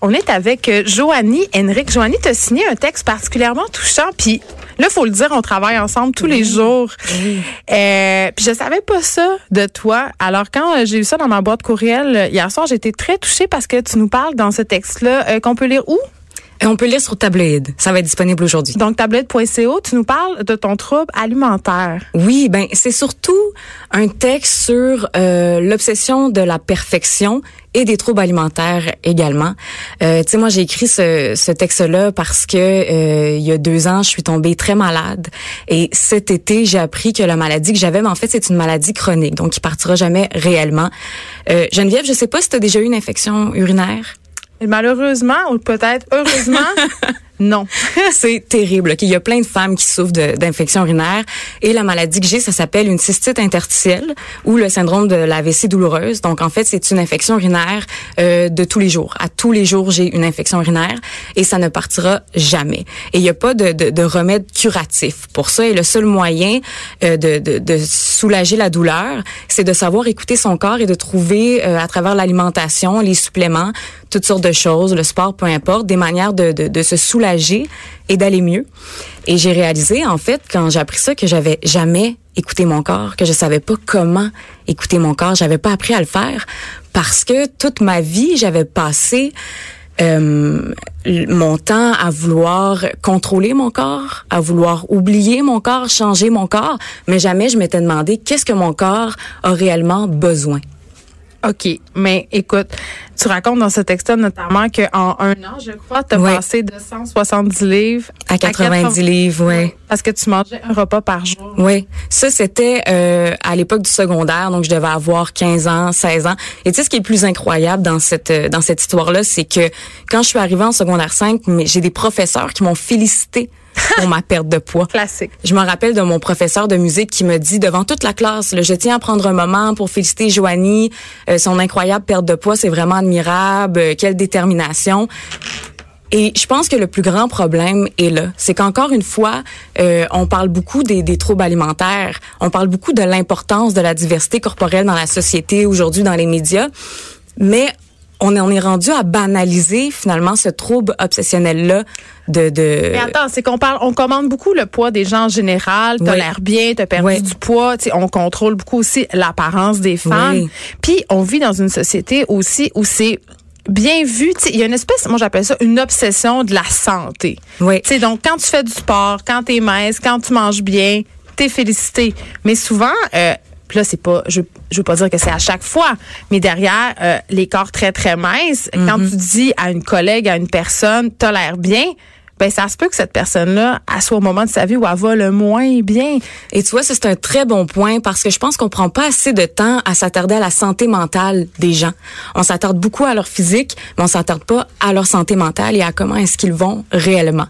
On est avec euh, Joanie Henrik. Joanie, tu as signé un texte particulièrement touchant, puis là, faut le dire, on travaille ensemble tous les jours. Euh, puis je savais pas ça de toi. Alors quand euh, j'ai eu ça dans ma boîte courriel hier soir, j'étais très touchée parce que tu nous parles dans ce texte-là euh, qu'on peut lire où? Et on peut lire sur Tabloïd. Ça va être disponible aujourd'hui. Donc, tablette.co, tu nous parles de ton trouble alimentaire. Oui, ben c'est surtout un texte sur euh, l'obsession de la perfection et des troubles alimentaires également. Euh, tu sais, moi j'ai écrit ce, ce texte-là parce que euh, il y a deux ans, je suis tombée très malade et cet été j'ai appris que la maladie que j'avais, mais en fait c'est une maladie chronique, donc qui partira jamais réellement. Euh, Geneviève, je sais pas si tu as déjà eu une infection urinaire? Malheureusement, ou peut-être heureusement, non. c'est terrible. Il y a plein de femmes qui souffrent d'infections urinaires et la maladie que j'ai, ça s'appelle une cystite interstitielle ou le syndrome de la vessie douloureuse. Donc en fait, c'est une infection urinaire euh, de tous les jours. À tous les jours, j'ai une infection urinaire et ça ne partira jamais. Et il n'y a pas de, de, de remède curatif pour ça. Et le seul moyen euh, de, de, soulager la douleur, c'est de savoir écouter son corps et de trouver euh, à travers l'alimentation, les suppléments, toutes sortes de choses, le sport, peu importe, des manières de se soulager et d'aller mieux. Et j'ai réalisé, en fait, quand j'ai appris ça, que j'avais jamais écouté mon corps, que je savais pas comment écouter mon corps, j'avais pas appris à le faire parce que toute ma vie, j'avais passé euh, mon temps à vouloir contrôler mon corps, à vouloir oublier mon corps, changer mon corps, mais jamais je m'étais demandé qu'est-ce que mon corps a réellement besoin. OK. Mais écoute, tu racontes dans ce texte notamment qu'en un an, je crois, tu as passé de 170 livres À 90 livres, ouais. Parce que tu mangeais un repas par jour. Oui, ça c'était euh, à l'époque du secondaire, donc je devais avoir 15 ans, 16 ans. Et tu sais ce qui est le plus incroyable dans cette euh, dans cette histoire-là, c'est que quand je suis arrivée en secondaire 5, mais j'ai des professeurs qui m'ont félicité pour ma perte de poids. Classique. Je me rappelle de mon professeur de musique qui me dit devant toute la classe, là, je tiens à prendre un moment pour féliciter Joanie, euh, son incroyable perte de poids, c'est vraiment admirable, euh, quelle détermination. Et je pense que le plus grand problème est là. C'est qu'encore une fois, euh, on parle beaucoup des, des troubles alimentaires. On parle beaucoup de l'importance de la diversité corporelle dans la société aujourd'hui, dans les médias. Mais on en est rendu à banaliser finalement ce trouble obsessionnel-là de... de... Mais attends, c'est qu'on parle, on commande beaucoup le poids des gens en général. T'as Oui. l'air bien, t'as perdu Oui. du poids. Tu sais, on contrôle beaucoup aussi l'apparence des femmes. Oui. Puis on vit dans une société aussi où c'est bien vu. Il y a une espèce, moi j'appelle ça une obsession de la santé. Oui. Tu sais, donc quand tu fais du sport, quand t'es mince, quand tu manges bien, t'es félicité. Mais souvent, euh, puis là c'est pas, je, je veux pas dire que c'est à chaque fois, mais derrière euh, les corps très très minces, quand tu dis à une collègue, à une personne, t'as l'air bien. Ben, ça se peut que cette personne-là, à soit au moment de sa vie où elle va le moins bien. Et tu vois, ça, c'est un très bon point parce que je pense qu'on prend pas assez de temps à s'attarder à la santé mentale des gens. On s'attarde beaucoup à leur physique, mais on s'attarde pas à leur santé mentale et à comment est-ce qu'ils vont réellement.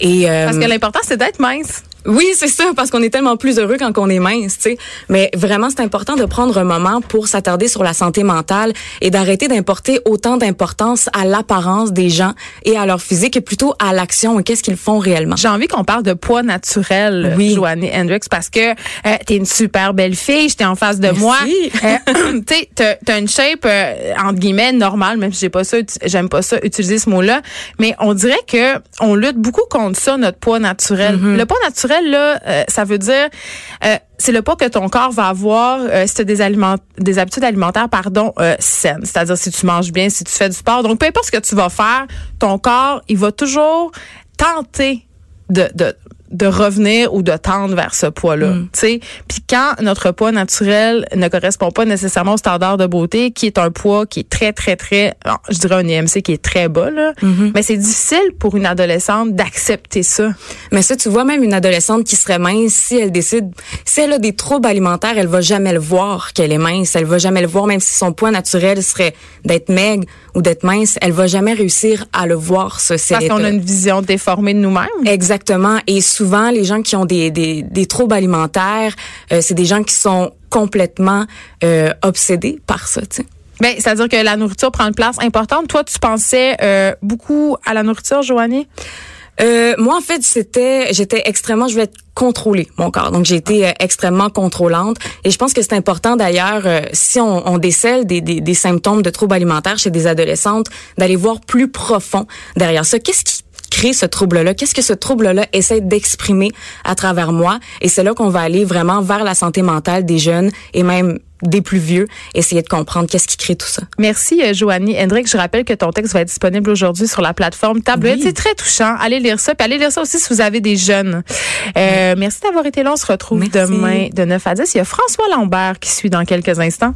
Et euh, Parce que l'important, c'est d'être mince. Oui, c'est ça, parce qu'on est tellement plus heureux quand on est mince, tu sais. Mais vraiment, c'est important de prendre un moment pour s'attarder sur la santé mentale et d'arrêter d'importer autant d'importance à l'apparence des gens et à leur physique et plutôt à l'action et qu'est-ce qu'ils font réellement. J'ai envie qu'on parle de poids naturel, Oui. Joanne Hendricks, parce que euh, t'es une super belle fille, j'étais en face de Merci. moi. Euh, tu sais, t'as- une shape euh, entre guillemets normale, même si j'ai pas ça, j'aime pas ça utiliser ce mot-là, mais on dirait que on lutte beaucoup contre ça, notre poids naturel. Mm-hmm. Le poids naturel là, euh, ça veut dire euh, c'est le poids que ton corps va avoir euh, si tu as des habitudes alimentaires pardon saines, c'est-à-dire si tu manges bien, si tu fais du sport. Donc peu importe ce que tu vas faire, ton corps, il va toujours tenter de de revenir ou de tendre vers ce poids-là, tu sais. Puis quand notre poids naturel ne correspond pas nécessairement au standard de beauté, qui est un poids qui est très très très, je dirais un IMC qui est très bas là, mais c'est difficile pour une adolescente d'accepter ça. Mais ça, tu vois, même une adolescente qui serait mince, si elle décide, si elle a des troubles alimentaires, elle va jamais le voir qu'elle est mince. Elle va jamais le voir, même si son poids naturel serait d'être maigre ou d'être mince, elle va jamais réussir à le voir, ça. Parce qu'on a une vision déformée de nous-mêmes. Exactement. Et souvent, les gens qui ont des, des, des troubles alimentaires, euh, c'est des gens qui sont complètement euh, obsédés par ça. Ben, c'est-à-dire que la nourriture prend une place importante. Toi, tu pensais euh, beaucoup à la nourriture, Joanie? Euh, moi, en fait, c'était, j'étais extrêmement, je être contrôler mon corps. Donc, j'ai été euh, extrêmement contrôlante. Et je pense que c'est important d'ailleurs, euh, si on, on décèle des, des, des, symptômes de troubles alimentaires chez des adolescentes, d'aller voir plus profond derrière ça. Qu'est-ce qui crée ce trouble-là? Qu'est-ce que ce trouble-là essaie d'exprimer à travers moi? Et c'est là qu'on va aller vraiment vers la santé mentale des jeunes et même des plus vieux, essayer de comprendre qu'est-ce qui crée tout ça. Merci, euh, Joanie. Hendrik, je rappelle que ton texte va être disponible aujourd'hui sur la plateforme Tableau. C'est très touchant. Allez lire ça. Puis allez lire ça aussi si vous avez des jeunes. Euh, merci d'avoir été là. On se retrouve demain de 9 à 10. Il y a François Lambert qui suit dans quelques instants.